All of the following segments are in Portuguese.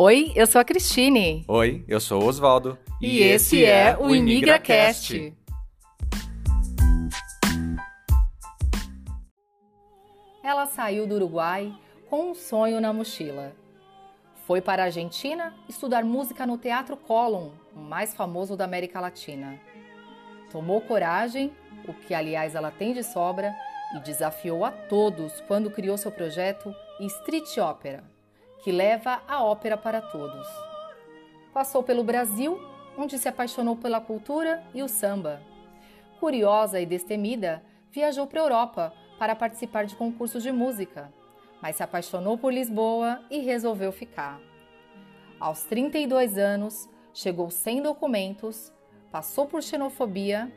Oi, eu sou a Cristine. Oi, eu sou o Oswaldo. E, esse é o ImigraCast. Ela saiu do Uruguai com um sonho na mochila. Foi para a Argentina estudar música no Teatro Colón, o mais famoso da América Latina. Tomou coragem, o que aliás ela tem de sobra, e desafiou a todos quando criou seu projeto Street Opera, que leva a ópera para todos. Passou pelo Brasil, onde se apaixonou pela cultura e o samba. Curiosa e destemida, viajou para a Europa para participar de concursos de música, mas se apaixonou por Lisboa e resolveu ficar. Aos 32 anos, chegou sem documentos, passou por xenofobia,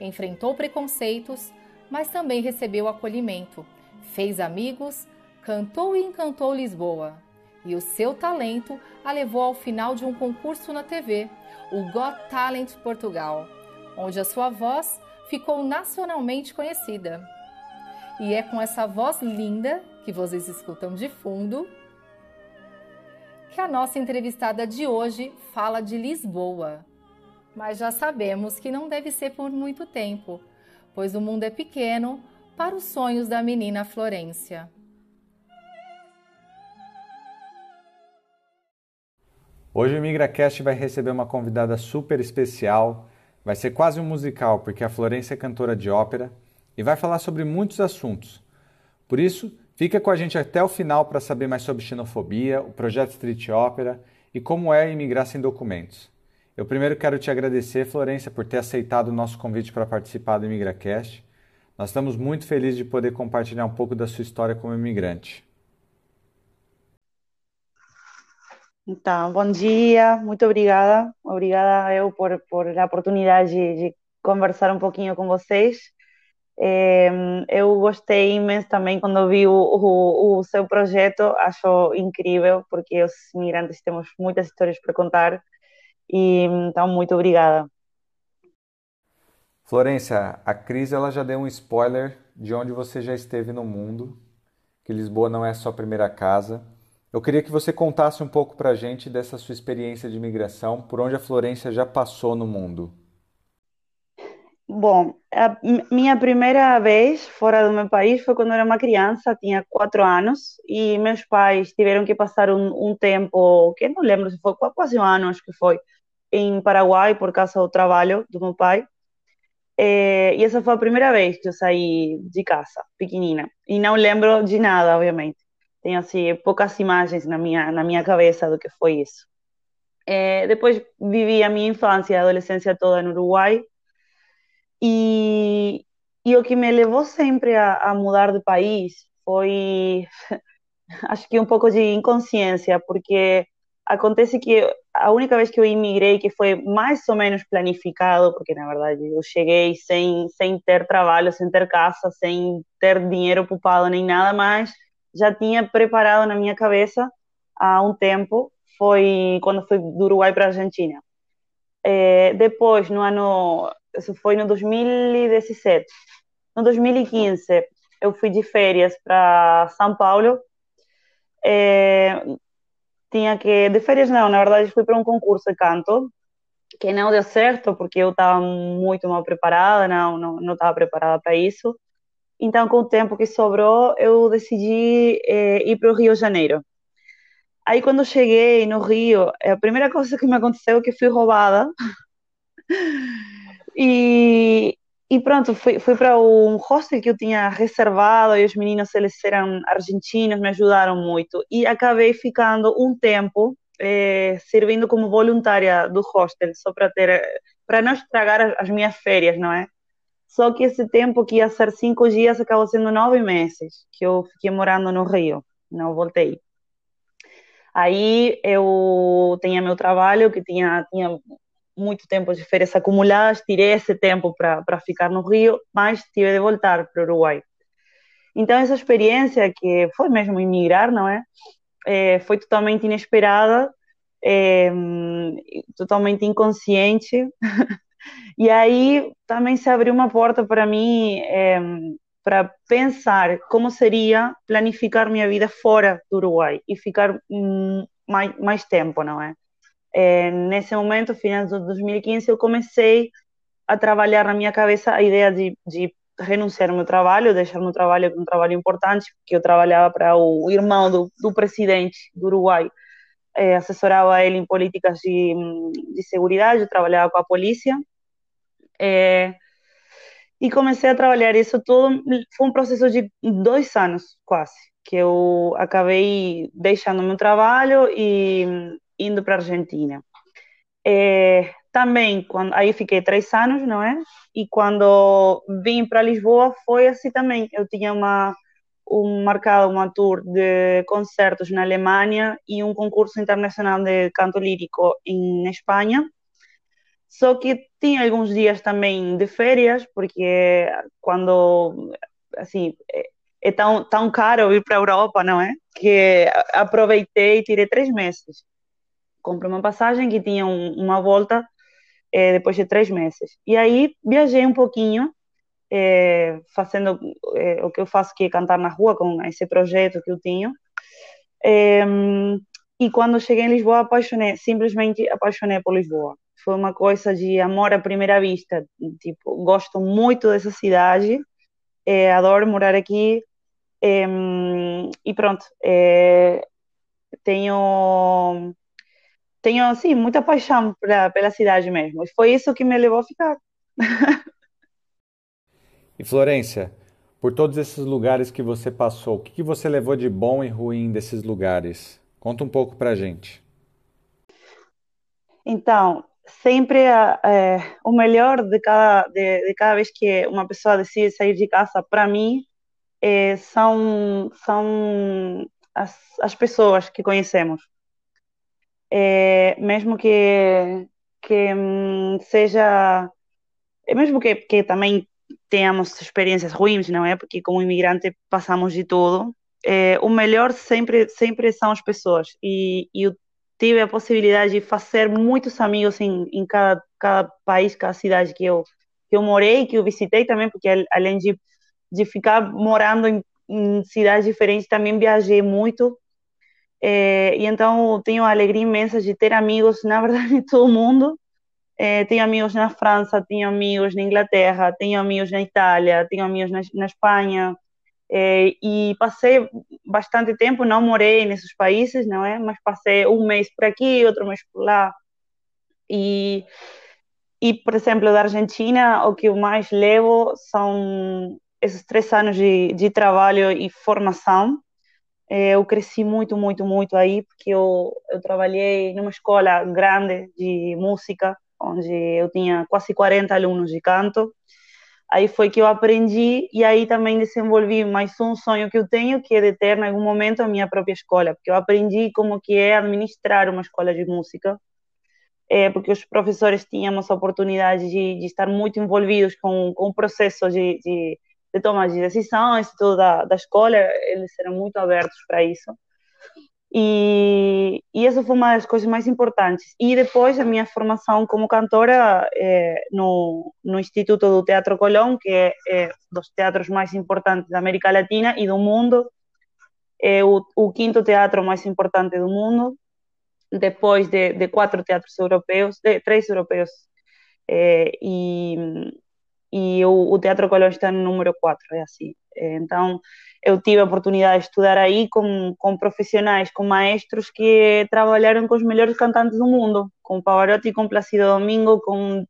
enfrentou preconceitos, mas também recebeu acolhimento, fez amigos, cantou e encantou Lisboa. E o seu talento a levou ao final de um concurso na TV, o Got Talent Portugal, onde a sua voz ficou nacionalmente conhecida. E é com essa voz linda que vocês escutam de fundo que a nossa entrevistada de hoje fala de Lisboa. Mas já sabemos que não deve ser por muito tempo, pois o mundo é pequeno para os sonhos da menina Florência. Hoje o MigraCast vai receber uma convidada super especial. Vai ser quase um musical, porque a Florência é cantora de ópera e vai falar sobre muitos assuntos. Por isso, fica com a gente até o final para saber mais sobre xenofobia, o projeto Street Opera e como é imigrar sem documentos. Eu primeiro quero te agradecer, Florência, por ter aceitado o nosso convite para participar do ImigraCast. Nós estamos muito felizes de poder compartilhar um pouco da sua história como imigrante. Então, bom dia, muito obrigada. Obrigada eu por, por a oportunidade de, de conversar um pouquinho com vocês. É, eu gostei imenso também quando vi o, o, o, seu projeto, acho incrível, porque os imigrantes temos muitas histórias para contar e então, muito obrigada. Florência, a Cris ela já deu um spoiler de onde você já esteve no mundo, que Lisboa não é sua primeira casa. Eu queria que você contasse um pouco para a gente dessa sua experiência de imigração, por onde a Florência já passou no mundo. Bom, a minha primeira vez fora do meu país foi quando eu era uma criança, tinha quatro anos, e meus pais tiveram que passar um, um tempo, que não lembro se foi quase um ano, acho que foi, em Paraguai por causa do trabalho do meu pai. É, e essa foi a primeira vez que eu saí de casa, pequenina. E não lembro de nada, obviamente. Tenho assim poucas imagens na minha na minha cabeça do que foi isso. É, depois vivi a minha infância e adolescência toda no Uruguai e, e o que me levou sempre a, a mudar de país foi, acho que um pouco de inconsciência, porque acontece que a única vez que eu imigrei, que foi mais ou menos planificado, porque na verdade eu cheguei sem, sem ter trabalho, sem ter casa, sem ter dinheiro poupado nem nada mais, já tinha preparado na minha cabeça há um tempo, foi quando fui do Uruguai para a Argentina. É, depois, no ano isso foi no 2017. No 2015, eu fui de férias para São Paulo. É, tinha que. De férias, não, na verdade, fui para um concurso de canto que não deu certo porque eu estava muito mal preparada, não não não estava preparada para isso. Então, com o tempo que sobrou, eu decidi é, ir para o Rio de Janeiro. Aí, quando cheguei no Rio, a primeira coisa que me aconteceu é que fui roubada. E, e pronto, fui, fui para um hostel que eu tinha reservado e os meninos, eles eram argentinos, me ajudaram muito. E acabei ficando um tempo eh, servindo como voluntária do hostel, só para ter, para não estragar as minhas férias, não é? Só que esse tempo que ia ser cinco dias acabou sendo nove meses que eu fiquei morando no Rio, não voltei. Aí eu tinha meu trabalho, que tinha, tinha muito tempo de férias acumuladas, tirei esse tempo para ficar no Rio, mas tive de voltar para o Uruguai. Então, essa experiência, que foi mesmo emigrar, não é? é foi totalmente inesperada, é, totalmente inconsciente. e aí também se abriu uma porta para mim é, para pensar como seria planificar minha vida fora do Uruguai e ficar hum, mais, mais tempo, não é? é? Nesse momento, final de 2015, eu comecei a trabalhar na minha cabeça a ideia de, de renunciar ao meu trabalho, deixar meu trabalho, um trabalho importante, porque eu trabalhava para o irmão do, do presidente do Uruguai, é, assessorava ele em políticas de, de segurança, eu trabalhava com a polícia, é, e comecei a trabalhar isso tudo, foi um processo de dois anos, quase, que eu acabei deixando meu trabalho e indo para a Argentina. É, também, quando, aí fiquei três anos, não é? E quando vim para Lisboa foi assim também. Eu tinha uma um marcado uma tour de concertos na Alemanha e um concurso internacional de canto lírico em Espanha. Só que tinha alguns dias também de férias, porque quando assim é, é tão tão caro ir para a Europa, não é? Que aproveitei e tirei três meses. Comprei uma passagem que tinha um, uma volta é, depois de três meses. E aí viajei um pouquinho, é, fazendo é, o que eu faço, que é cantar na rua, com esse projeto que eu tinha. e quando cheguei em Lisboa, apaixonei, simplesmente apaixonei por Lisboa. Foi uma coisa de amor à primeira vista. Tipo, gosto muito dessa cidade, adoro morar aqui. e pronto, tenho tenho assim muita paixão pela, pela cidade mesmo. E foi isso que me levou a ficar. e Florência, por todos esses lugares que você passou, o que, que você levou de bom e ruim desses lugares? Conta um pouco pra gente. Então, sempre é, o melhor de cada, de, de, cada vez que uma pessoa decide sair de casa, para mim, é, são, são as, as pessoas que conhecemos é, mesmo que, que hum, seja, mesmo que, que também tenhamos experiências ruins, não é? Porque como imigrante passamos de tudo. O melhor sempre, sempre são as pessoas. E, e, eu tive a possibilidade de fazer muitos amigos em, em cada, cada país, cada cidade que eu, que eu morei, que eu visitei também, porque além de, de ficar morando em, em cidades diferentes, também viajei muito é, e então tenho a alegria imensa de ter amigos, na verdade, em todo o mundo. É, tenho amigos na França, tenho amigos na Inglaterra, tenho amigos na Itália, tenho amigos na, na Espanha. É, e passei bastante tempo, não morei nesses países, não é? Mas passei um mês por aqui, outro mês por lá. E, e por exemplo, da Argentina, o que eu mais levo são esses três anos de, de trabalho e formação é, eu cresci muito, muito, muito aí, porque eu, eu trabalhei numa escola grande de música, onde eu tinha quase 40 alunos de canto. Aí foi que eu aprendi e aí também desenvolvi mais um sonho que eu tenho, que é de ter, em algum momento, a minha própria escola, porque eu aprendi como que é administrar uma escola de música, é, porque os professores tínhamos a oportunidade de, de estar muito envolvidos com, com o processo de, de de tomar de decisões tudo da, da escola, eles eram muito abertos para isso. E, e essa foi uma das coisas mais importantes. E depois a minha formação como cantora é, no, no Instituto do Teatro Colón, que é, é, dos teatros mais importantes da América Latina e do mundo, é o, o quinto teatro mais importante do mundo, depois de, de quatro teatros europeus, de, três europeus é, e, e o, o Teatro Colón está no número 4, é assim. Então, eu tive a oportunidade de estudar aí com, com profissionais, com maestros que trabalharam com os melhores cantantes do mundo, com Pavarotti, com Plácido Domingo, com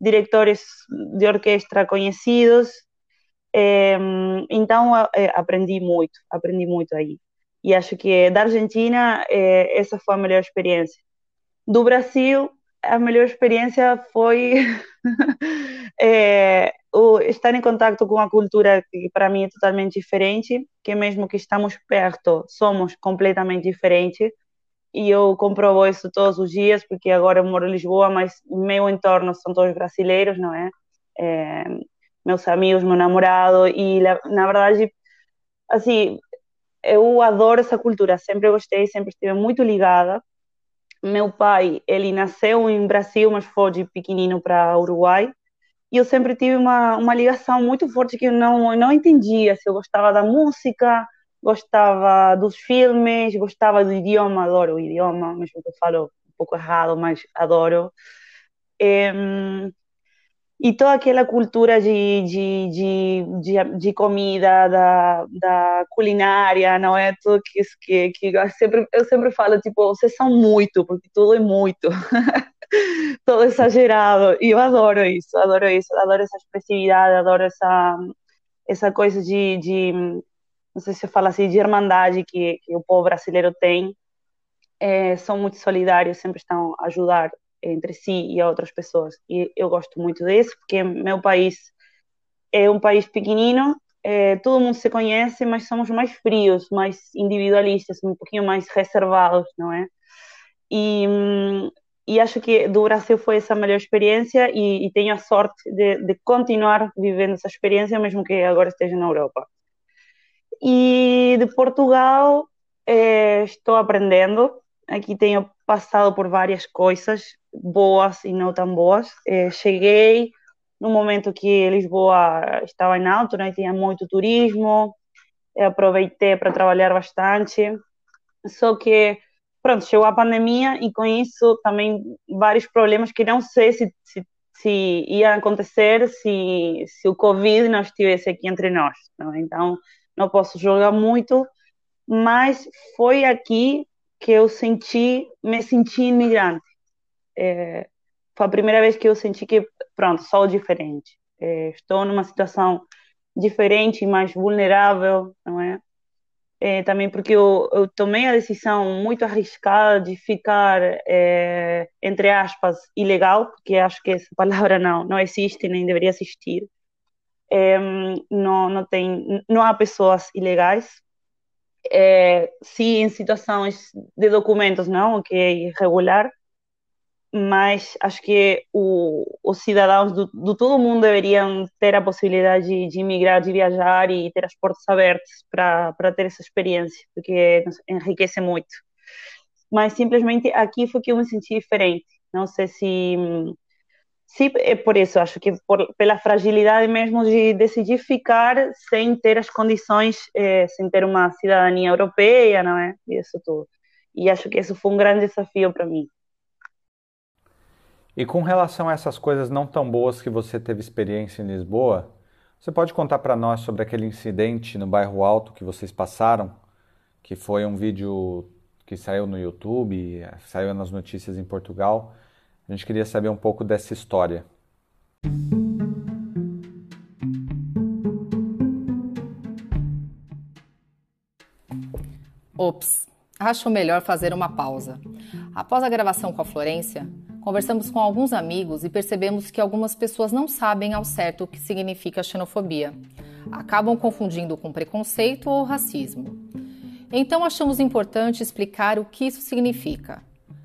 diretores de orquestra conhecidos. Então, é, aprendi muito, aprendi muito aí. E acho que da Argentina, é, essa foi a melhor experiência. Do Brasil, a melhor experiência foi é, o estar em contato com uma cultura que para mim é totalmente diferente, que mesmo que estamos perto, somos completamente diferentes. E eu comprovo isso todos os dias, porque agora eu moro em Lisboa, mas meu entorno são todos brasileiros, não é? é meus amigos, meu namorado, e na verdade, assim, eu adoro essa cultura, sempre gostei, sempre estive muito ligada meu pai, ele nasceu em Brasil, mas foi de pequenino para Uruguai. E eu sempre tive uma, uma ligação muito forte que eu não, eu não entendia se eu gostava da música, gostava dos filmes, gostava do idioma, adoro o idioma, mesmo que eu falo um pouco errado, mas adoro. E toda aquela cultura de, de, de, de, de comida, da, da, culinária, não é? Tudo que, que, que eu, sempre, eu sempre falo, tipo, vocês são muito, porque tudo é muito. Todo exagerado. E eu adoro isso, adoro isso, adoro essa expressividade, adoro essa, essa coisa de, de não sei se fala assim, de irmandade que, que o povo brasileiro tem. É, são muito solidários, sempre estão a ajudar entre si e a outras pessoas. E eu gosto muito disso, porque meu país é um país pequenino, é, todo mundo se conhece, mas somos mais frios, mais individualistas, um pouquinho mais reservados, não é? E, e acho que do Brasil foi essa melhor experiência e, e tenho a sorte de, de, continuar vivendo essa experiência, mesmo que agora esteja na Europa. E de Portugal é, estou aprendendo, aqui tenho passado por várias coisas, boas e não tão boas. É, cheguei no momento que Lisboa estava em alto, né? tinha muito turismo, aproveitei para trabalhar bastante. Só que, pronto, chegou a pandemia e com isso também vários problemas que não sei se, se, se ia acontecer se, se o Covid não estivesse aqui entre nós. Não? Então, não posso julgar muito, mas foi aqui que eu senti, me senti imigrante é, foi a primeira vez que eu senti que, pronto, sou diferente. É, estou numa situação diferente, mais vulnerável, não é? é também porque eu, eu, tomei a decisão muito arriscada de ficar, é, entre aspas, ilegal, porque acho que essa palavra não, não existe, nem deveria existir. É, não, não, tem, não há pessoas ilegais. É, sim, em situações de documentos, não, que é irregular, mas acho que o, os cidadãos do, do, todo mundo deveriam ter a possibilidade de, de imigrar, de viajar e ter as portas abertas para ter essa experiência, porque enriquece muito. Mas simplesmente aqui foi que eu me senti diferente. Não sei se se é por isso, acho que por, pela fragilidade mesmo de decidir ficar sem ter as condições, eh, sem ter uma cidadania europeia, não é? Isso tudo. E acho que isso foi um grande desafio para mim. E com relação a essas coisas não tão boas que você teve experiência em Lisboa, você pode contar para nós sobre aquele incidente no bairro Alto que vocês passaram, que foi um vídeo que saiu no YouTube, saiu nas notícias em Portugal. A gente queria saber um pouco dessa história. Ops, acho melhor fazer uma pausa. Após a gravação com a Florência, Conversamos com alguns amigos e percebemos que algumas pessoas não sabem ao certo o que significa xenofobia. Acabam confundindo com preconceito ou racismo. Então achamos importante explicar o que isso significa.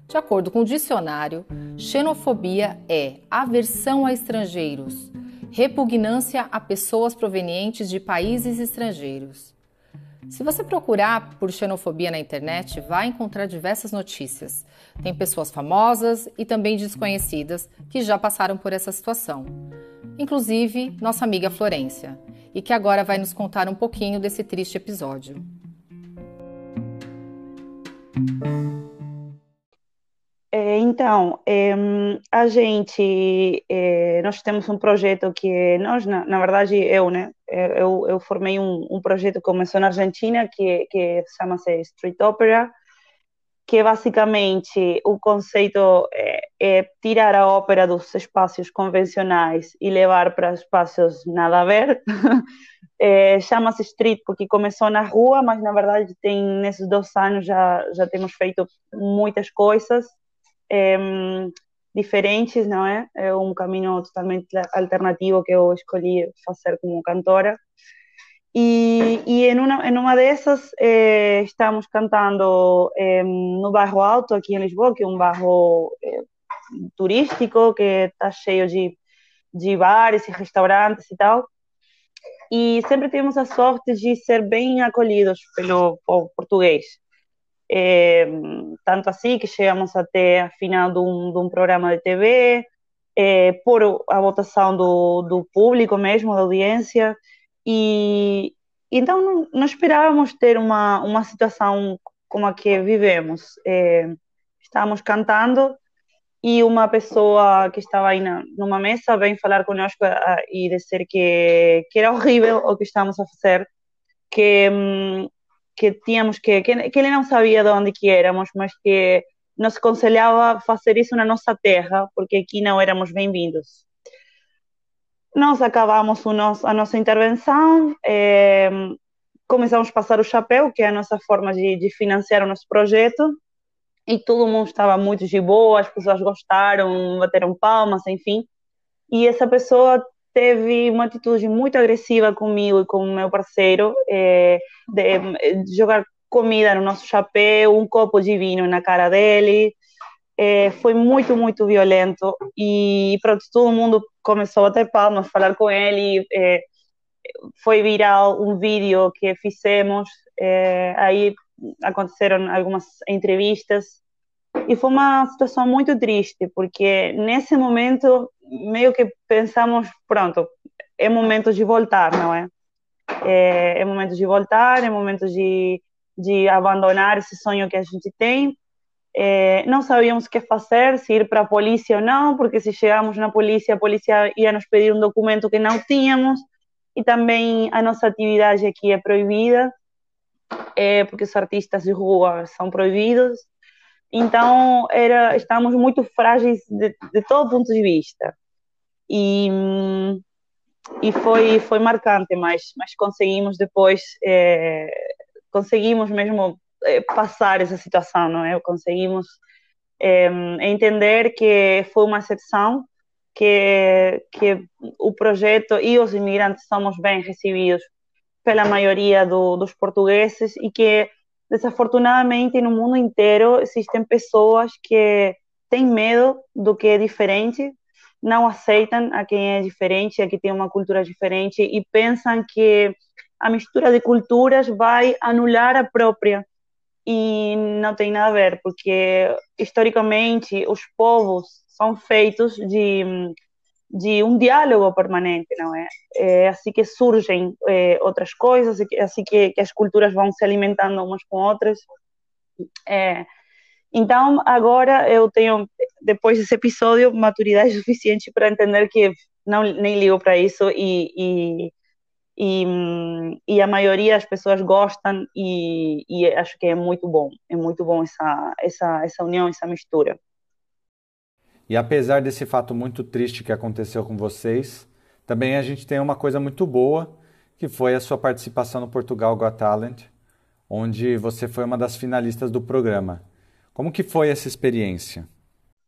De acordo com o dicionário, xenofobia é aversão a estrangeiros, repugnância a pessoas provenientes de países estrangeiros. Se você procurar por xenofobia na internet, vai encontrar diversas notícias. Tem pessoas famosas e também desconhecidas que já passaram por essa situação. Inclusive, nossa amiga Florência, e que agora vai nos contar um pouquinho desse triste episódio. É, então, é, a gente, é, nós temos um projeto que nós, na, na verdade, eu, né, eu, eu formei um, um, projeto que começou na Argentina que, que chama-se Street Opera, que basicamente o conceito é, é, tirar a ópera dos espaços convencionais e levar para espaços nada a ver. é, chama-se Street porque começou na rua, mas na verdade tem nesses dois anos já já temos feito muitas coisas é, diferentes, não é? É um caminho totalmente alternativo que eu escolhi fazer como cantora. E, em, uma, em uma dessas eh, estamos cantando eh, no bairro Alto, aqui em Lisboa, que é um bairro eh, turístico, que está cheio de, de bares e restaurantes e tal. E sempre tivemos a sorte de ser bem acolhidos pelo português. Tanto assim que chegamos até a final de um, de programa de TV, é, por a votação do público mesmo, da audiência, e, então não, não esperávamos ter uma, uma situação como a que vivemos. É, estávamos cantando e uma pessoa que estava aí na, numa mesa vem falar conosco e dizer que, que era horrível o que estávamos a fazer, que, hum, que tínhamos que, que, que ele não sabia de onde que éramos, mas que nos aconselhava fazer isso na nossa terra, porque aqui não éramos bem-vindos. Nós acabamos nosso, a nossa intervenção, é, começamos a passar o chapéu, que é a nossa forma de, de financiar o nosso projeto, e todo mundo estava muito de boa, as pessoas gostaram, bateram palmas, enfim. E essa pessoa teve uma atitude muito agressiva comigo e com o meu parceiro, é, de, de, jogar comida no nosso chapéu, um copo de vinho na cara dele. É, foi muito, muito violento. E pronto, todo mundo começou a bater palmas, falar com ele. É, foi viral um vídeo que fizemos. É, aí aconteceram algumas entrevistas e foi uma situação muito triste porque nesse momento meio que pensamos pronto é momento de voltar não é é, é momento de voltar é momento de de abandonar esse sonho que a gente tem é, não sabíamos o que fazer, se ir para a polícia ou não, porque se chegamos na polícia, a polícia ia nos pedir um documento que não tínhamos, e também a nossa atividade aqui é proibida, é, porque os artistas de rua são proibidos. Então, era, muito frágeis de, de todo ponto de vista. E, e foi, foi marcante, mas, mas conseguimos depois, é, conseguimos mesmo passar essa situação, não é? Conseguimos é, entender que foi uma exceção, que, que o projeto e os imigrantes somos bem recebidos pela maioria do, dos portugueses e que, desafortunadamente, no mundo inteiro existem pessoas que têm medo do que é diferente, não aceitam a quem é diferente, a quem tem uma cultura diferente e pensam que a mistura de culturas vai anular a própria. E não tem nada a ver, porque historicamente os povos são feitos de de um diálogo permanente, não é? É assim que surgem é, outras coisas, é assim que, que, as culturas vão se alimentando umas com outras. É, então, agora eu tenho, depois desse episódio, maturidade suficiente para entender que não nem ligo para isso e, e, e, e, a maioria das pessoas gostam e, e acho que é muito bom, é muito bom essa, essa, essa união, essa mistura. E apesar desse fato muito triste que aconteceu com vocês, também a gente tem uma coisa muito boa, que foi a sua participação no Portugal Got Talent, onde você foi uma das finalistas do programa. Como que foi essa experiência?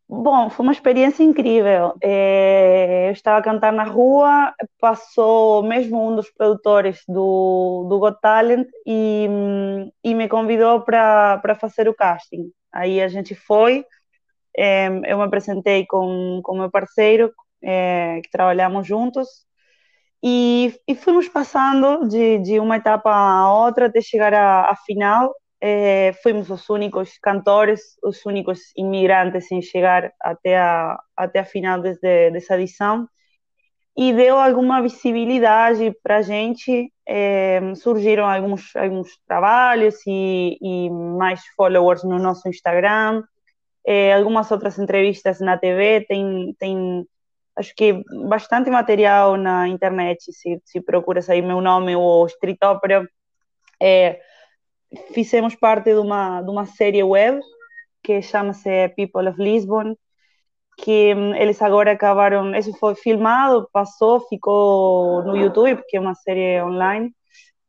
Bom, foi uma experiência incrível. É, eu estava a cantar na rua, passou mesmo um dos produtores do, do Got Talent e, e me convidou para fazer o casting. Aí a gente foi, é, eu me apresentei com o meu parceiro, é, que trabalhamos juntos, e, e fomos passando de, de, uma etapa a outra até chegar à, final. É, fomos os únicos cantores, os únicos imigrantes em chegar até a, até a final desse, dessa edição e deu alguma visibilidade para a gente. É, surgiram alguns, alguns trabalhos e, e, mais followers no nosso Instagram é, algumas outras entrevistas na TV, tem, tem acho que bastante material na internet, se, se procuras aí meu nome ou Street Opera. É, fizemos parte de uma, de uma série web que chama-se People of Lisbon, que hum, eles agora acabaram, isso foi filmado, passou, ficou no YouTube, porque é uma série online,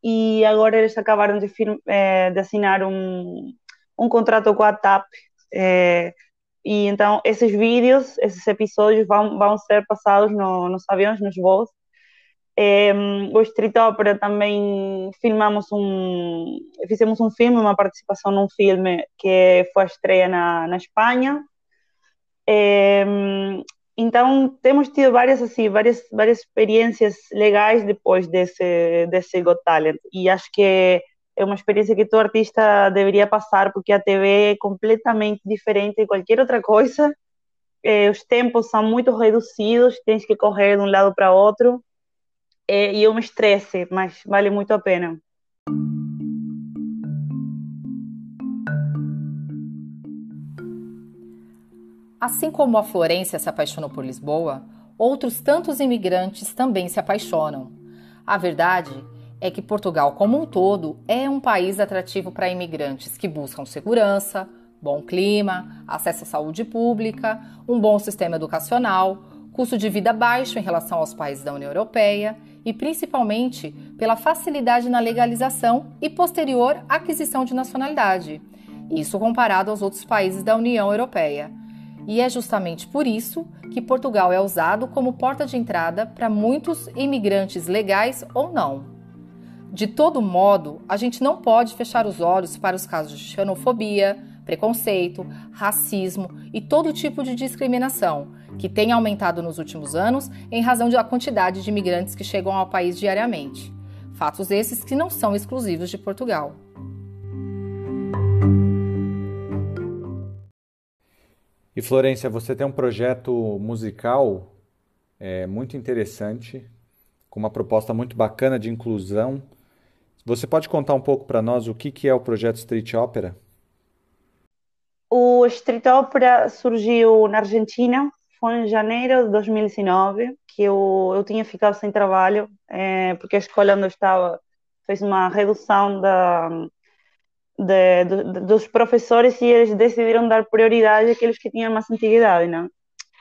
e agora eles acabaram de, film, é, de assinar um, um contrato com a TAP, é, e então esses vídeos, esses episódios vão, vão ser passados no, nos aviões, nos voos. É, o Street Opera também filmamos um, fizemos um filme, uma participação num filme que foi a estreia na, na Espanha. Então temos tido várias assim, várias várias experiências legais depois desse desse Got Talent e acho que é uma experiência que todo artista deveria passar, porque a TV é completamente diferente de qualquer outra coisa. É, os tempos são muito reduzidos, tens que correr de um lado para outro é, e eu um estresse, mas vale muito a pena. Assim como a Florência se apaixonou por Lisboa, outros tantos imigrantes também se apaixonam. A verdade é que Portugal, como um todo, é um país atrativo para imigrantes que buscam segurança, bom clima, acesso à saúde pública, um bom sistema educacional, custo de vida baixo em relação aos países da União Europeia e principalmente pela facilidade na legalização e posterior aquisição de nacionalidade. Isso comparado aos outros países da União Europeia. E é justamente por isso que Portugal é usado como porta de entrada para muitos imigrantes legais ou não. De todo modo, a gente não pode fechar os olhos para os casos de xenofobia, preconceito, racismo e todo tipo de discriminação, que tem aumentado nos últimos anos em razão da quantidade de imigrantes que chegam ao país diariamente. Fatos esses que não são exclusivos de Portugal. E Florência, você tem um projeto musical é, muito interessante, com uma proposta muito bacana de inclusão. Você pode contar um pouco para nós o que, que é o projeto Street Opera? O Street Opera surgiu na Argentina, foi em janeiro de 2019, que eu, eu tinha ficado sem trabalho, é, porque a escola onde eu estava fez uma redução da, de, de, dos professores e eles decidiram dar prioridade àqueles que tinham mais antiguidade, né?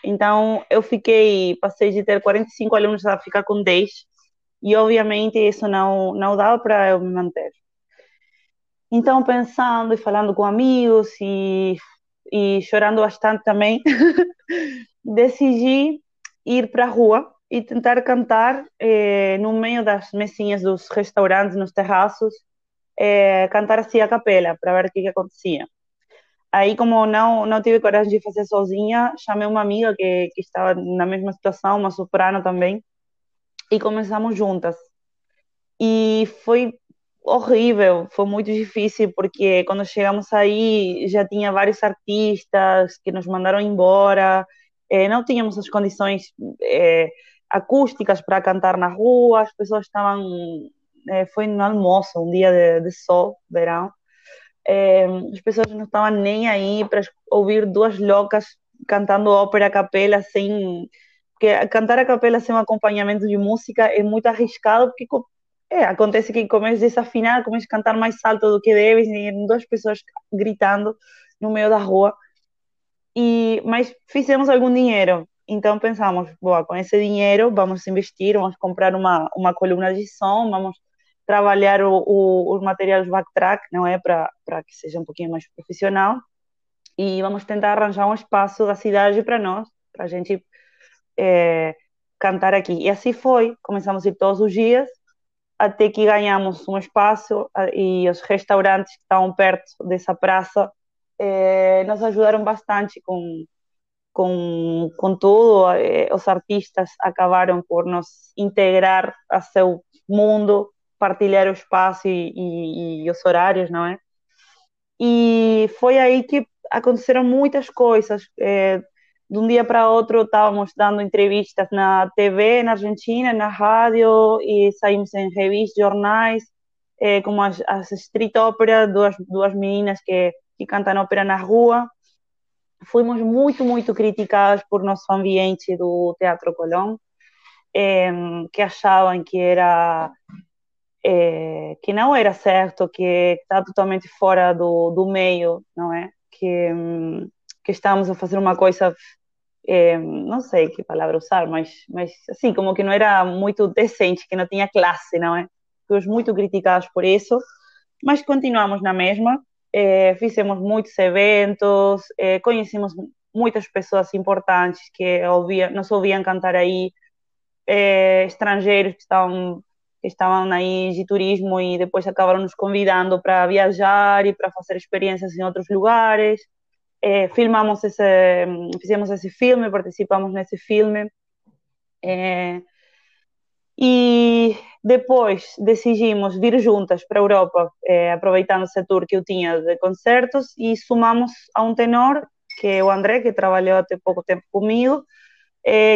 Então, eu fiquei, passei de ter 45 alunos a ficar com 10, e obviamente isso não, não dava para eu me manter. Então, pensando e falando com amigos e, e chorando bastante também, decidi ir para a rua e tentar cantar eh, no meio das mesinhas dos restaurantes, nos terraços, é, cantar assim a capela para ver o que, que acontecia. Aí, como não, não tive coragem de fazer sozinha, chamei uma amiga que, que estava na mesma situação, uma soprano também, e começamos juntas. E foi horrível, foi muito difícil, porque quando chegamos aí já tinha vários artistas que nos mandaram embora, é, não tínhamos as condições é, acústicas para cantar na rua, as pessoas estavam é, foi no almoço, um dia de, de sol, verão. As pessoas não estavam nem aí para ouvir duas loucas cantando ópera a capela sem porque cantar a capela sem um acompanhamento de música é muito arriscado porque é, acontece que começa a desafinar, começa a cantar mais alto do que deves e duas pessoas gritando no meio da rua e mas fizemos algum dinheiro então pensamos, boa, com esse dinheiro vamos investir, vamos comprar uma, uma coluna de som, vamos trabalhar o, o, os materiais backtrack, não é? Para que seja um pouquinho mais profissional. E vamos tentar arranjar um espaço da cidade para nós, para a gente é, cantar aqui. E assim foi. Começamos a ir todos os dias, até que ganhamos um espaço e os restaurantes que estavam perto dessa praça é, nos ajudaram bastante com, com, com tudo. É, os artistas acabaram por nos integrar a seu mundo partilhar o espaço e, e, e os horários, não é? E foi aí que aconteceram muitas coisas. É, de um dia para outro estávamos dando entrevistas na TV na Argentina, na rádio e saímos em revistas, jornais, é, como as, as Street Opera, duas, duas meninas que, que cantam ópera na rua. Fomos muito, muito criticadas por nosso ambiente do Teatro Colón, é, que achavam que era é, que não era certo, que está totalmente fora do, do meio, não é? Que, que estávamos a fazer uma coisa, é, não sei que palavra usar, mas, mas assim, como que não era muito decente, que não tinha classe, não é? Fomos muito criticados por isso, mas continuamos na mesma, é, fizemos muitos eventos, é, conhecemos muitas pessoas importantes que ouvia, nos ouviam cantar aí, estrangeiros que estavam que estavam aí de turismo e depois acabaram nos convidando para viajar e para fazer experiências em outros lugares. É, filmamos esse, fizemos esse filme, participamos nesse filme. E depois decidimos vir juntas para a Europa, é, aproveitando esse tour que eu tinha de concertos, e somamos a um tenor, que é o André, que trabalhou até pouco tempo comigo,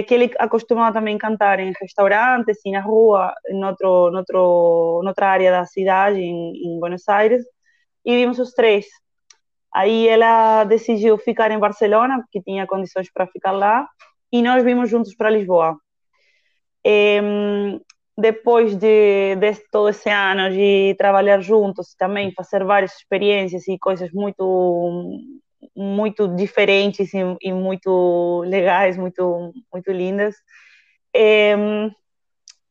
que ele acostumava também cantar em restaurantes e na rua, em outro, outro, outra área da cidade, em, em Buenos Aires, e vimos os três. Aí ela decidiu ficar em Barcelona, porque tinha condições para ficar lá, e nós vimos juntos para Lisboa. E, depois de, de todo esse ano de trabalhar juntos, também fazer várias experiências e coisas muito muito diferentes e, e muito legais, muito muito lindas. E,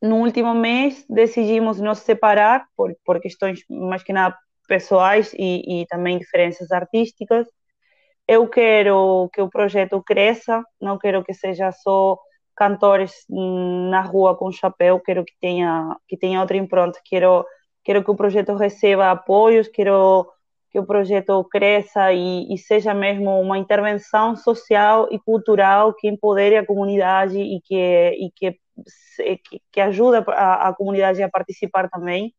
no último mês decidimos nos separar por, por questões mais que nada pessoais e, e também diferenças artísticas. Eu quero que o projeto cresça, não quero que seja só cantores na rua com chapéu, quero que tenha que tenha outra impronta, quero quero que o projeto receba apoios, quero que o projeto cresça e, e, seja mesmo uma intervenção social e cultural que empodere a comunidade e que e que que, que ajuda a, a comunidade a participar também.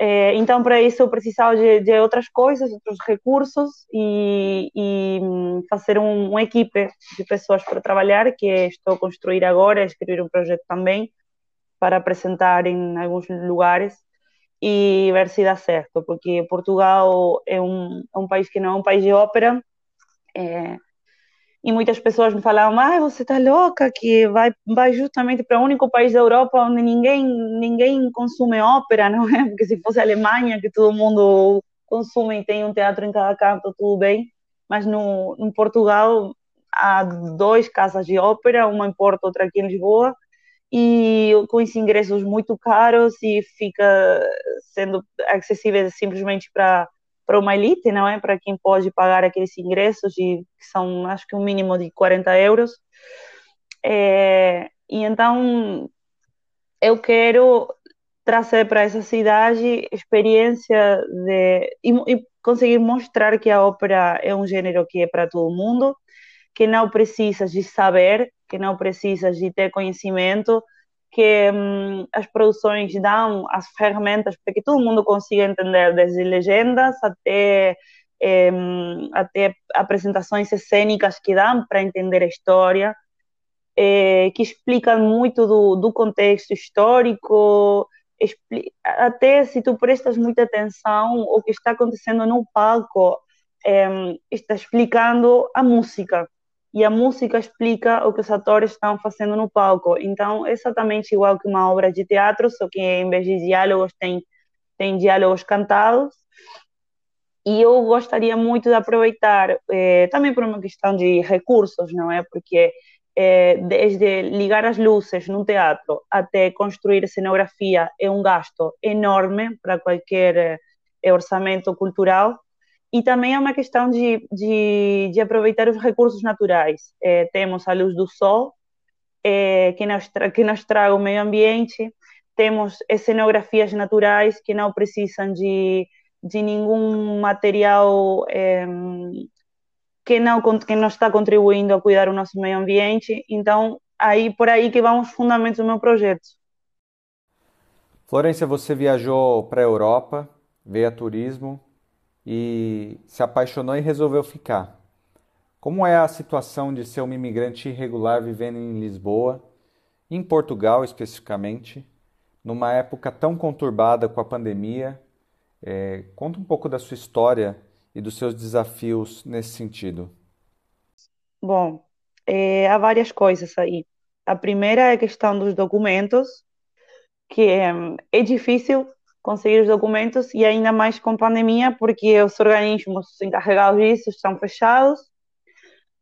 É, então, para isso, eu precisava de, de, outras coisas, outros recursos e, e hum, fazer um, uma equipe de pessoas para trabalhar, que estou a construir agora, escrever um projeto também para apresentar em alguns lugares e ver se dá certo, porque Portugal é um, é um país que não é um país de ópera, é, e muitas pessoas me falavam, ah, você está louca, que vai, vai justamente para o único país da Europa onde ninguém, ninguém consome ópera, não é? Porque se fosse a Alemanha, que todo mundo consome e tem um teatro em cada canto, tudo bem, mas no, no Portugal há dois casas de ópera, uma em Porto, outra aqui em Lisboa, e com esses ingressos muito caros e fica sendo acessível simplesmente para para uma elite, não é? Para quem pode pagar aqueles ingressos, de, que são, acho que um mínimo de 40 euros. É, e então, eu quero trazer para essa cidade experiência de e, e, conseguir mostrar que a ópera é um gênero que é para todo mundo, que não precisa de saber, que não precisa de ter conhecimento, que hum, as produções dão as ferramentas para que todo mundo consiga entender, desde legendas até, até apresentações cênicas que dão para entender a história, é, que explicam muito do, do contexto histórico, até se tu prestas muita atenção, o que está acontecendo no palco é, está explicando a música e a música explica o que os atores estão fazendo no palco. Então, é exatamente igual que uma obra de teatro, só que em vez de diálogos tem, tem diálogos cantados. E eu gostaria muito de aproveitar, eh, também por uma questão de recursos, não é? Porque eh, desde ligar as luzes num teatro até construir cenografia é um gasto enorme para qualquer eh, orçamento cultural e também é uma questão de, de, de aproveitar os recursos naturais. É, temos a luz do sol, é, que, nos que nos traga o meio ambiente, temos cenografias naturais que não precisam de, de nenhum material é, que, não, que não está contribuindo a cuidar o nosso meio ambiente. Então, aí por aí que vão os fundamentos do meu projeto. Florência, você viajou para a Europa, veio a turismo, e se apaixonou e resolveu ficar. Como é a situação de ser uma imigrante irregular vivendo em Lisboa, em Portugal especificamente, numa época tão conturbada com a pandemia? É, conta um pouco da sua história e dos seus desafios nesse sentido. Bom, é, há várias coisas aí. A primeira é a questão dos documentos, que é, é difícil conseguir os documentos e ainda mais com pandemia, porque os organismos encarregados disso estão fechados.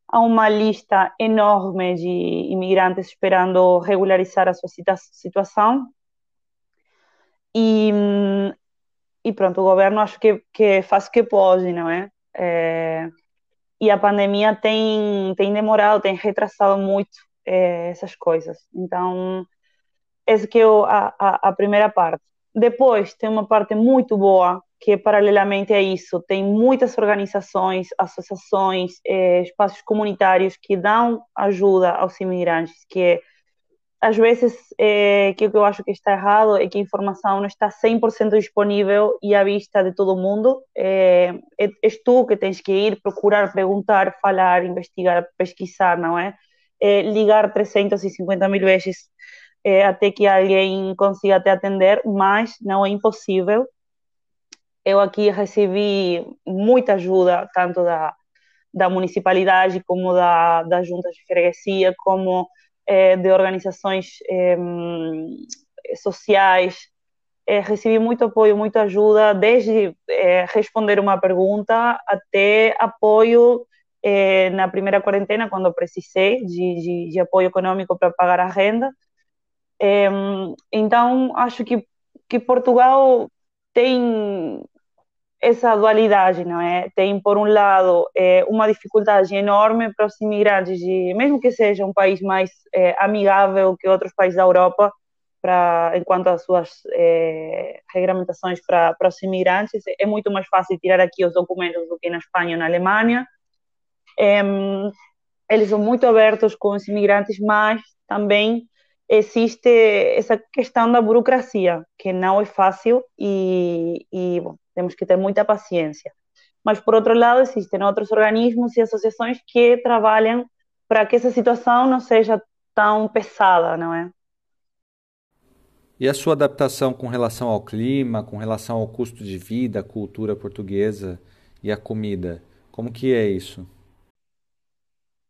Há uma lista enorme de imigrantes esperando regularizar a sua situação. E, e pronto, o governo acho que, que faz o que pode, não é? é e a pandemia tem, tem demorado, tem retrasado muito é, essas coisas. Então, essa que é a, a, a primeira parte. Depois tem uma parte muito boa que é paralelamente a isso tem muitas organizações, associações, eh, espaços comunitários que dão ajuda aos imigrantes, que é, às vezes eh, que o que eu acho que está errado é que a informação não está 100% disponível e à vista de todo mundo. É, é, és tu que tens que ir, procurar, perguntar, falar, investigar, pesquisar, não é? é ligar 350 mil vezes é, até que alguém consiga te atender, mas não é impossível. eu aqui recebi muita ajuda, tanto da, da municipalidade como da, das juntas de freguesia, como é, de organizações é, sociais. É, recebi muito apoio, muita ajuda, desde responder uma pergunta até apoio na primeira quarentena, quando precisei de, de, de apoio econômico para pagar a renda. Então, acho que, que Portugal tem essa dualidade, não é? Tem, por um lado, é, uma dificuldade enorme para os imigrantes, de, mesmo que seja um país mais é, amigável que outros países da Europa, para, enquanto às suas é, regulamentações para, para os imigrantes, é muito mais fácil tirar aqui os documentos do que na Espanha ou na Alemanha. É, eles são muito abertos com os imigrantes, mas também existe essa questão da burocracia, que não é fácil e, e bom, temos que ter muita paciência. Mas, por outro lado, existem outros organismos e associações que trabalham para que essa situação não seja tão pesada, não é? E a sua adaptação com relação ao clima, com relação ao custo de vida, a cultura portuguesa e a comida, como que é isso?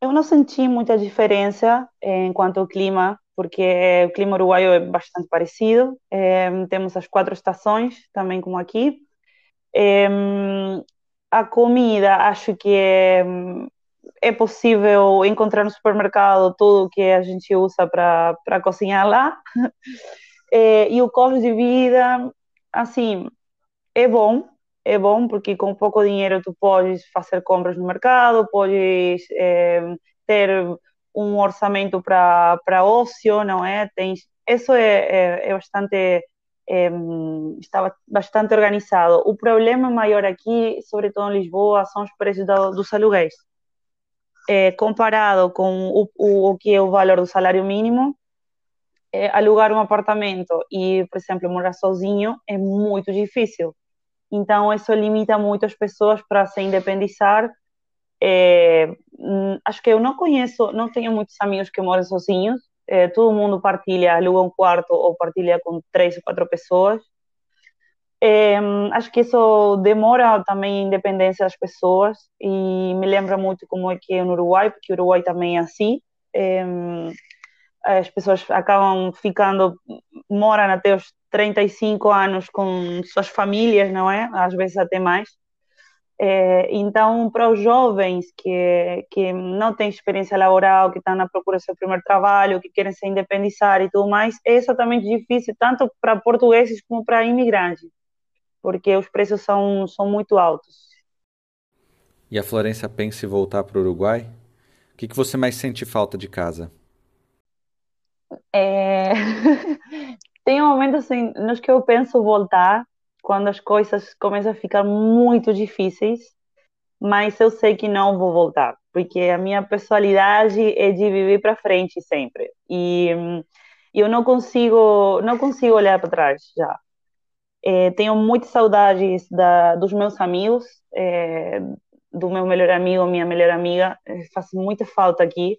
Eu não senti muita diferença eh, enquanto ao clima, porque o clima uruguaio é bastante parecido. Eh, temos as quatro estações, também como aqui. É, a comida, acho que é, é possível encontrar no supermercado tudo o que a gente usa para cozinhar lá. É, e o custo de vida, assim, é bom, é bom porque com pouco dinheiro tu podes fazer compras no mercado, podes é, ter um orçamento para ócio, não é? Isso é, é, é bastante é, estava bastante organizado. O problema maior aqui, sobretudo em Lisboa, são os preços do, dos aluguéis. É, comparado com o, o, o, que é o valor do salário mínimo, é, alugar um apartamento e, por exemplo, morar sozinho é muito difícil. Então, isso limita muito as pessoas para se independizar. É, hum, acho que eu não conheço, não tenho muitos amigos que moram sozinhos, é, todo mundo partilha, aluga um quarto ou partilha com três ou quatro pessoas. É, acho que isso demora também a independência das pessoas e me lembra muito como é que é no Uruguai, porque o Uruguai também é assim. É, as pessoas acabam ficando, moram até os 35 anos com suas famílias, não é? Às vezes até mais. É, então, para os jovens que, que não têm experiência laboral, que estão na procura do seu primeiro trabalho, que querem se independizar e tudo mais, é exatamente difícil, tanto para portugueses como para imigrantes, porque os preços são, são muito altos. E a Florência pensa em voltar para o Uruguai? O que, que você mais sente falta de casa? É... Tem um momento assim, nos que eu penso voltar, quando as coisas começam a ficar muito difíceis, mas eu sei que não vou voltar, porque a minha personalidade é de viver para frente sempre. E eu não consigo, não consigo olhar para trás já. É, tenho muitas saudades da, dos meus amigos, é, do meu melhor amigo, minha melhor amiga, é, faz muita falta aqui,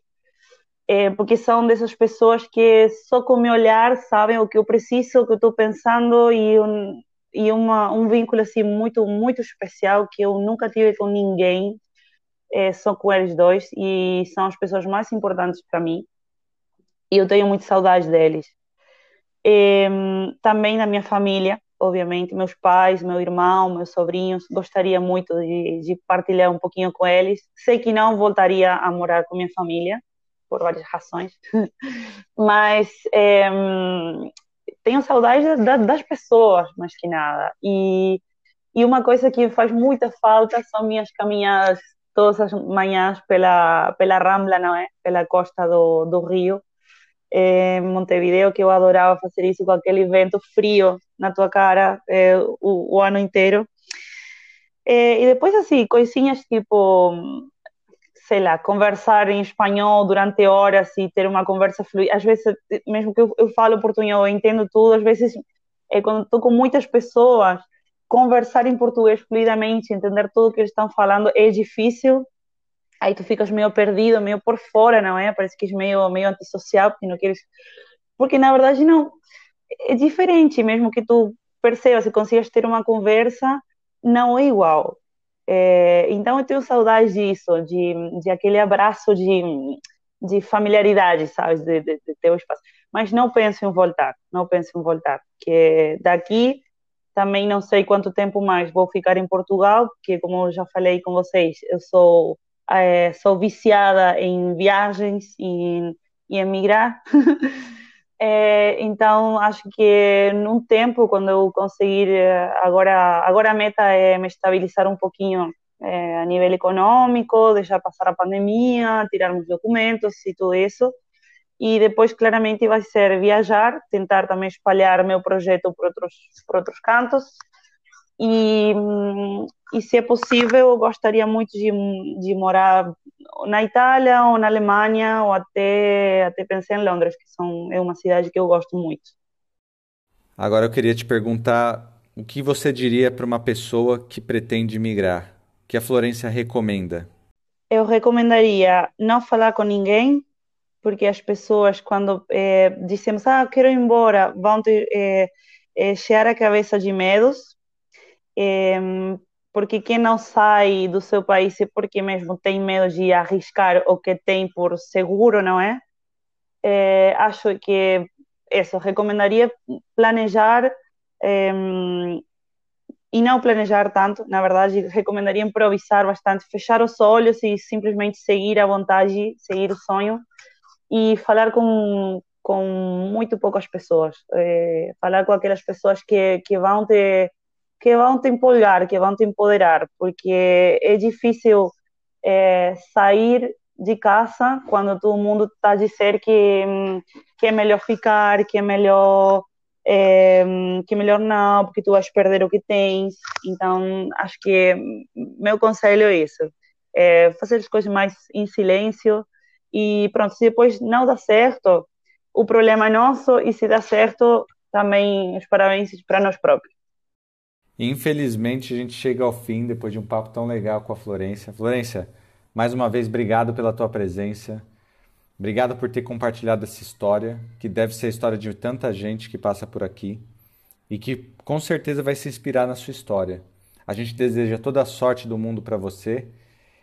é, porque são dessas pessoas que só com me olhar sabem o que eu preciso, o que eu estou pensando e e uma, um vínculo assim muito muito especial que eu nunca tive com ninguém é, só com eles dois e são as pessoas mais importantes para mim e eu tenho muita saudade deles. É, também da minha família obviamente meus pais meu irmão meus sobrinhos gostaria muito de, de partilhar um pouquinho com eles. Sei que não voltaria a morar com minha família por várias razões mas é, tenho saudade da, das pessoas, mais que nada. E, e uma coisa que faz muita falta são minhas caminhadas todas as manhãs pela, pela Rambla, não é? Pela costa do, do Rio, em Montevideo, que eu adorava fazer isso com aquele vento frio na tua cara é, o, o, ano inteiro. É, e depois, assim, coisinhas tipo sei lá, conversar em espanhol durante horas e ter uma conversa fluida. Às vezes, mesmo que eu, eu falo portunhol, eu entendo tudo, às vezes, é, quando estou com muitas pessoas, conversar em português fluidamente, entender tudo que eles estão falando é difícil. Aí tu ficas meio perdido, meio por fora, não é? Parece que és meio, meio antissocial, porque não queres... Porque, na verdade, não... É diferente, mesmo que tu percebas e consigas ter uma conversa, não é igual. É, então eu tenho saudade disso, de, de aquele abraço de, de familiaridade, sabe, de, de, de ter o espaço. Mas não penso em voltar, não penso em voltar, porque daqui também não sei quanto tempo mais vou ficar em Portugal, porque como eu já falei com vocês, eu sou é, sou viciada em viagens e, e emigrar. É, então acho que num tempo quando eu conseguir eh, agora agora a meta é me estabilizar um pouquinho é, a nível econômico deixar passar a pandemia tirarmos documentos e tudo isso. E depois claramente vai ser viajar tentar também espalhar meu projeto para outros para outros cantos. E, e se é possível, eu gostaria muito de, de morar na Itália ou na Alemanha ou até, até pensei em Londres, que são, é uma cidade que eu gosto muito. Agora eu queria te perguntar o que você diria para uma pessoa que pretende migrar? O que a Florência recomenda? Eu recomendaria não falar com ninguém, porque as pessoas, quando é, dizemos, ah, quero ir embora, vão ter, é, é, chegar a cabeça de medos, é, porque quem não sai do seu país é porque mesmo tem medo de arriscar o que tem por seguro, não é? é acho que isso, recomendaria planejar é, e não planejar tanto, na verdade, recomendaria improvisar bastante, fechar os olhos e simplesmente seguir à vontade, seguir o sonho e falar com, com muito poucas pessoas, é, falar com aquelas pessoas que, que vão te que vão te empolgar, que vão te empoderar, porque é difícil é, sair de casa quando todo mundo está a dizer que, que é melhor ficar, que é melhor é, que é melhor não, porque tu vais perder o que tens. Então, acho que meu conselho é isso: é fazer as coisas mais em silêncio e pronto. Se depois não dá certo, o problema é nosso, e se dá certo, também os parabéns para nós próprios. Infelizmente, a gente chega ao fim depois de um papo tão legal com a Florência. Florência, mais uma vez, obrigado pela tua presença. Obrigado por ter compartilhado essa história, que deve ser a história de tanta gente que passa por aqui e que com certeza vai se inspirar na sua história. A gente deseja toda a sorte do mundo para você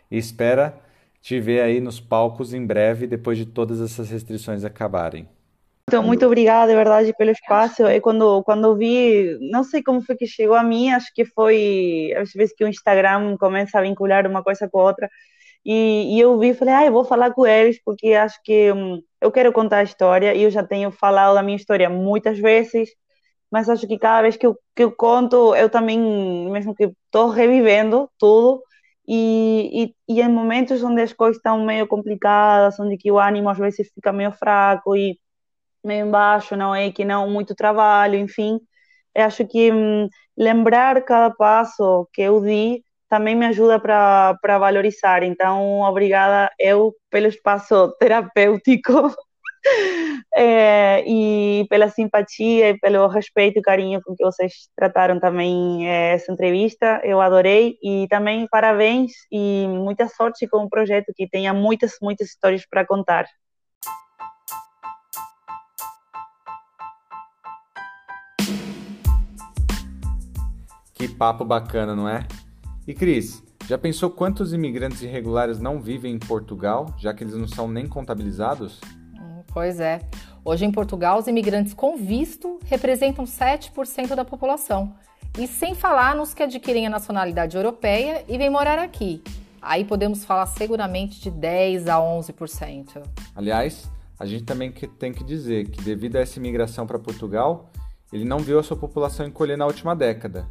e espera te ver aí nos palcos em breve, depois de todas essas restrições acabarem. Então, muito obrigada, de verdade, pelo espaço. E quando, quando vi, não sei como foi que chegou a mim, acho que foi, às vezes que o Instagram começa a vincular uma coisa com a outra, e, e eu vi e falei, ah, eu vou falar com eles, porque acho que hum, eu quero contar a história, e eu já tenho falado da minha história muitas vezes, mas acho que cada vez que eu, que eu conto, eu também, mesmo que estou revivendo tudo, e, e, e em momentos onde as coisas estão meio complicadas, onde que o ânimo às vezes fica meio fraco, e meio embaixo, não é? Que não muito trabalho, enfim. Eu acho que hum, lembrar cada passo que eu di também me ajuda para valorizar. Então, obrigada eu pelo espaço terapêutico é, e pela simpatia e pelo respeito e carinho com que vocês trataram também é, essa entrevista. Eu adorei e também parabéns e muita sorte com o projeto que tenha muitas, muitas histórias para contar. Papo bacana, não é? E Cris, já pensou quantos imigrantes irregulares não vivem em Portugal, já que eles não são nem contabilizados? Hum, pois é. Hoje em Portugal, os imigrantes com visto representam 7% da população. E sem falar nos que adquirem a nacionalidade europeia e vêm morar aqui. Aí podemos falar seguramente de 10 a 11%. Aliás, a gente também tem que dizer que devido a essa imigração para Portugal, ele não viu a sua população encolher na última década.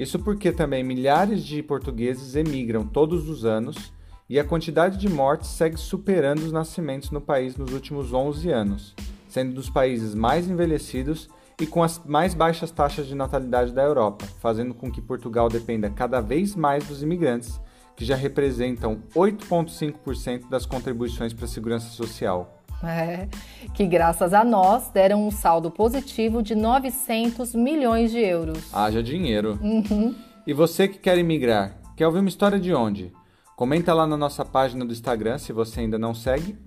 Isso porque também milhares de portugueses emigram todos os anos e a quantidade de mortes segue superando os nascimentos no país nos últimos 11 anos, sendo dos países mais envelhecidos e com as mais baixas taxas de natalidade da Europa, fazendo com que Portugal dependa cada vez mais dos imigrantes, que já representam 8,5% das contribuições para a segurança social. É, que graças a nós deram um saldo positivo de 900 milhões de euros. Haja dinheiro. Uhum. E você que quer emigrar, quer ouvir uma história de onde? Comenta lá na nossa página do Instagram, se você ainda não segue,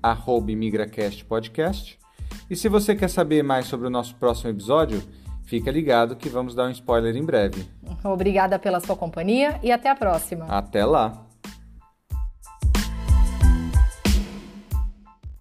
@imigracastpodcast. E se você quer saber mais sobre o nosso próximo episódio, fica ligado que vamos dar um spoiler em breve. Obrigada pela sua companhia e até a próxima. Até lá.